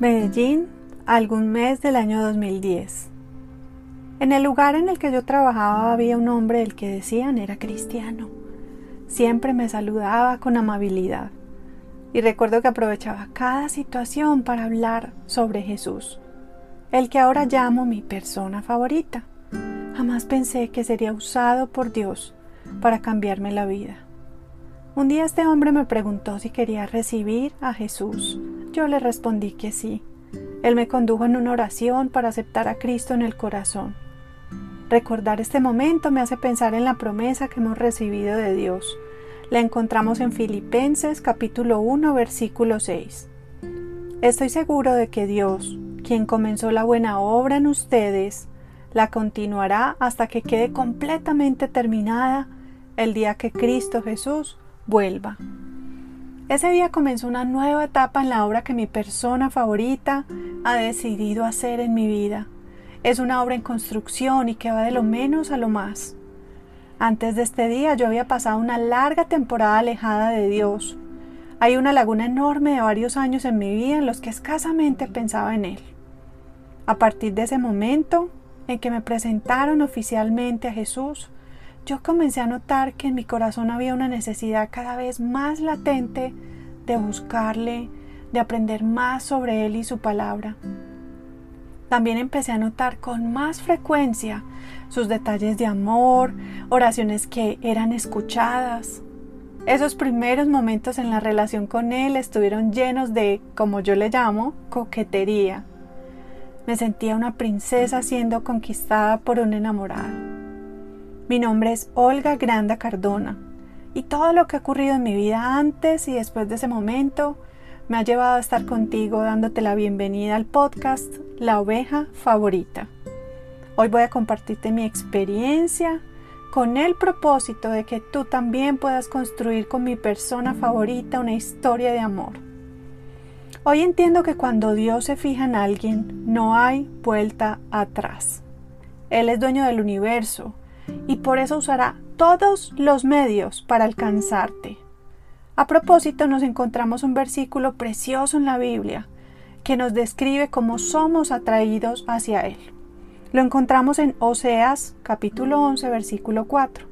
Medellín, algún mes del año 2010. En el lugar en el que yo trabajaba había un hombre el que decían era cristiano. Siempre me saludaba con amabilidad y recuerdo que aprovechaba cada situación para hablar sobre Jesús, el que ahora llamo mi persona favorita. Jamás pensé que sería usado por Dios para cambiarme la vida. Un día este hombre me preguntó si quería recibir a Jesús yo le respondí que sí. Él me condujo en una oración para aceptar a Cristo en el corazón. Recordar este momento me hace pensar en la promesa que hemos recibido de Dios. La encontramos en Filipenses capítulo 1 versículo 6. Estoy seguro de que Dios, quien comenzó la buena obra en ustedes, la continuará hasta que quede completamente terminada el día que Cristo Jesús vuelva. Ese día comenzó una nueva etapa en la obra que mi persona favorita ha decidido hacer en mi vida. Es una obra en construcción y que va de lo menos a lo más. Antes de este día yo había pasado una larga temporada alejada de Dios. Hay una laguna enorme de varios años en mi vida en los que escasamente pensaba en Él. A partir de ese momento en que me presentaron oficialmente a Jesús, yo comencé a notar que en mi corazón había una necesidad cada vez más latente de buscarle, de aprender más sobre Él y su palabra. También empecé a notar con más frecuencia sus detalles de amor, oraciones que eran escuchadas. Esos primeros momentos en la relación con Él estuvieron llenos de, como yo le llamo, coquetería. Me sentía una princesa siendo conquistada por un enamorado. Mi nombre es Olga Granda Cardona y todo lo que ha ocurrido en mi vida antes y después de ese momento me ha llevado a estar contigo dándote la bienvenida al podcast La oveja favorita. Hoy voy a compartirte mi experiencia con el propósito de que tú también puedas construir con mi persona favorita una historia de amor. Hoy entiendo que cuando Dios se fija en alguien no hay vuelta atrás. Él es dueño del universo, y por eso usará todos los medios para alcanzarte. A propósito, nos encontramos un versículo precioso en la Biblia que nos describe cómo somos atraídos hacia Él. Lo encontramos en Oseas capítulo 11 versículo 4.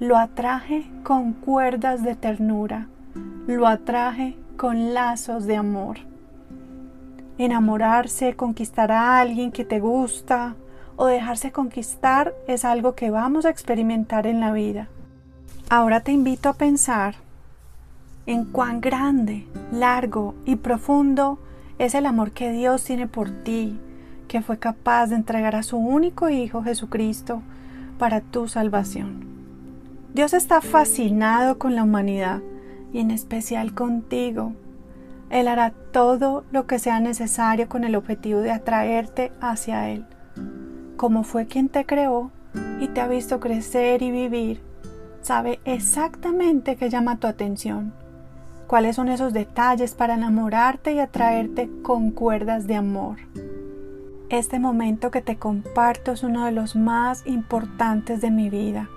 Lo atraje con cuerdas de ternura, lo atraje con lazos de amor. Enamorarse, conquistar a alguien que te gusta, o dejarse conquistar es algo que vamos a experimentar en la vida. Ahora te invito a pensar en cuán grande, largo y profundo es el amor que Dios tiene por ti, que fue capaz de entregar a su único Hijo Jesucristo para tu salvación. Dios está fascinado con la humanidad y en especial contigo. Él hará todo lo que sea necesario con el objetivo de atraerte hacia Él como fue quien te creó y te ha visto crecer y vivir, sabe exactamente qué llama tu atención, cuáles son esos detalles para enamorarte y atraerte con cuerdas de amor. Este momento que te comparto es uno de los más importantes de mi vida,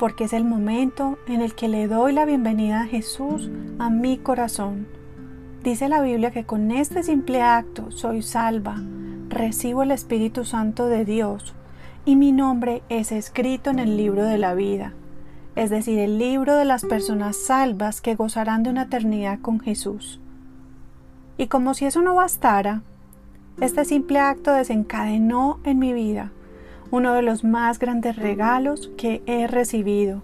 porque es el momento en el que le doy la bienvenida a Jesús a mi corazón. Dice la Biblia que con este simple acto soy salva, recibo el Espíritu Santo de Dios y mi nombre es escrito en el libro de la vida, es decir, el libro de las personas salvas que gozarán de una eternidad con Jesús. Y como si eso no bastara, este simple acto desencadenó en mi vida uno de los más grandes regalos que he recibido.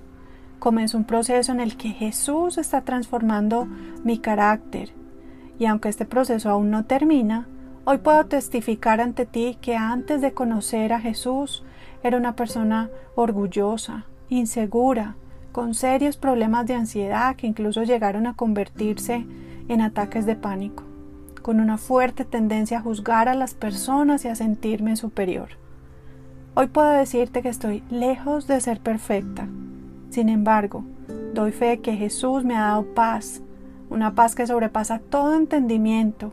Comenzó un proceso en el que Jesús está transformando mi carácter, y aunque este proceso aún no termina, Hoy puedo testificar ante ti que antes de conocer a Jesús era una persona orgullosa, insegura, con serios problemas de ansiedad que incluso llegaron a convertirse en ataques de pánico, con una fuerte tendencia a juzgar a las personas y a sentirme superior. Hoy puedo decirte que estoy lejos de ser perfecta. Sin embargo, doy fe que Jesús me ha dado paz, una paz que sobrepasa todo entendimiento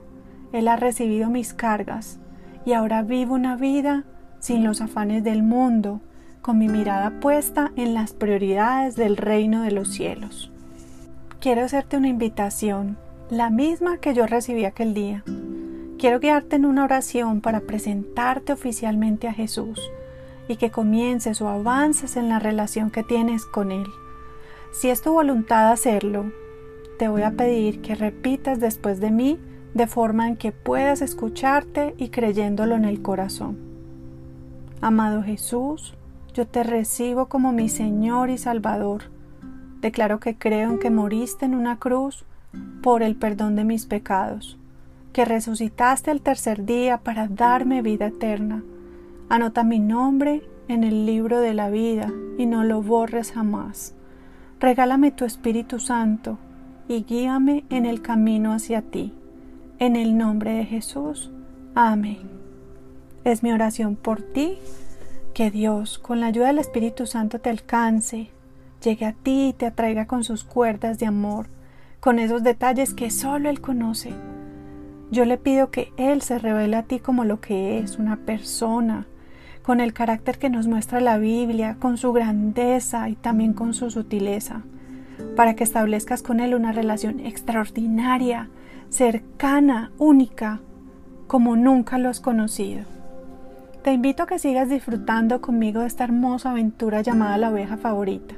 él ha recibido mis cargas y ahora vivo una vida sin los afanes del mundo, con mi mirada puesta en las prioridades del reino de los cielos. Quiero hacerte una invitación, la misma que yo recibí aquel día. quiero guiarte en una oración para presentarte oficialmente a Jesús y que comiences o avances en la relación que tienes con Él. Si es tu voluntad hacerlo, te voy a pedir que repitas después de mí de forma en que puedas escucharte y creyéndolo en el corazón. Amado Jesús, yo te recibo como mi Señor y Salvador. Declaro que creo en que moriste en una cruz por el perdón de mis pecados, que resucitaste al tercer día para darme vida eterna. Anota mi nombre en el libro de la vida y no lo borres jamás. Regálame tu Espíritu Santo y guíame en el camino hacia ti. En el nombre de Jesús. Amén. Es mi oración por ti, que Dios, con la ayuda del Espíritu Santo, te alcance, llegue a ti y te atraiga con sus cuerdas de amor, con esos detalles que solo Él conoce. Yo le pido que Él se revele a ti como lo que es, una persona, con el carácter que nos muestra la Biblia, con su grandeza y también con su sutileza para que establezcas con Él una relación extraordinaria, cercana, única, como nunca lo has conocido. Te invito a que sigas disfrutando conmigo de esta hermosa aventura llamada La oveja favorita.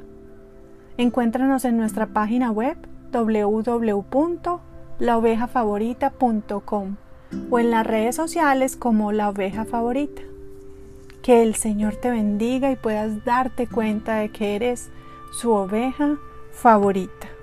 Encuéntranos en nuestra página web www.laovejafavorita.com o en las redes sociales como La Oveja Favorita. Que el Señor te bendiga y puedas darte cuenta de que eres su oveja favorita.